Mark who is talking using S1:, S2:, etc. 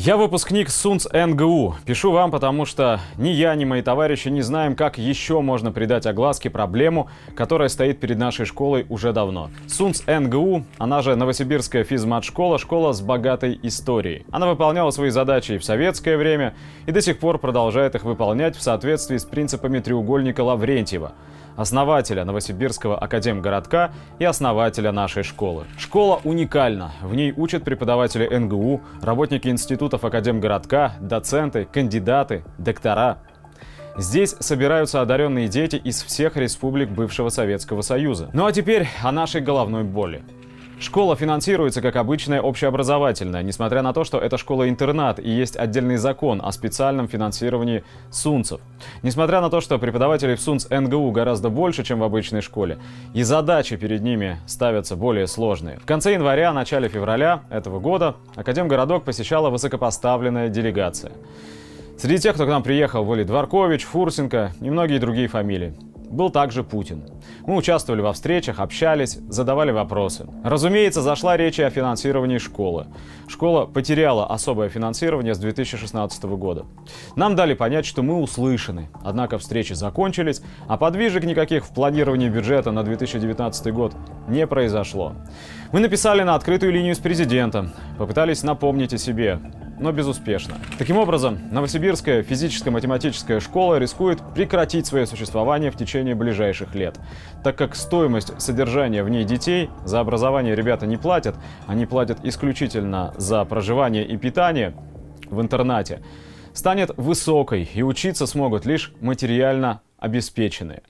S1: Я выпускник СУНЦ НГУ. Пишу вам, потому что ни я, ни мои товарищи не знаем, как еще можно придать огласке проблему, которая стоит перед нашей школой уже давно. СУНЦ НГУ, она же Новосибирская физмат-школа, школа с богатой историей. Она выполняла свои задачи и в советское время, и до сих пор продолжает их выполнять в соответствии с принципами треугольника Лаврентьева – основателя Новосибирского академгородка и основателя нашей школы. Школа уникальна. В ней учат преподаватели НГУ, работники институтов академгородка, доценты, кандидаты, доктора. Здесь собираются одаренные дети из всех республик бывшего Советского Союза. Ну а теперь о нашей головной боли. Школа финансируется как обычная общеобразовательная, несмотря на то, что это школа-интернат и есть отдельный закон о специальном финансировании СУНЦев. Несмотря на то, что преподавателей в СУНЦ НГУ гораздо больше, чем в обычной школе, и задачи перед ними ставятся более сложные. В конце января, начале февраля этого года Академгородок посещала высокопоставленная делегация. Среди тех, кто к нам приехал, были Дворкович, Фурсенко и многие другие фамилии был также Путин. Мы участвовали во встречах, общались, задавали вопросы. Разумеется, зашла речь и о финансировании школы. Школа потеряла особое финансирование с 2016 года. Нам дали понять, что мы услышаны. Однако встречи закончились, а подвижек никаких в планировании бюджета на 2019 год не произошло. Мы написали на открытую линию с президентом, попытались напомнить о себе но безуспешно. Таким образом, Новосибирская физическо-математическая школа рискует прекратить свое существование в течение ближайших лет, так как стоимость содержания в ней детей за образование ребята не платят, они платят исключительно за проживание и питание в интернате, станет высокой и учиться смогут лишь материально обеспеченные.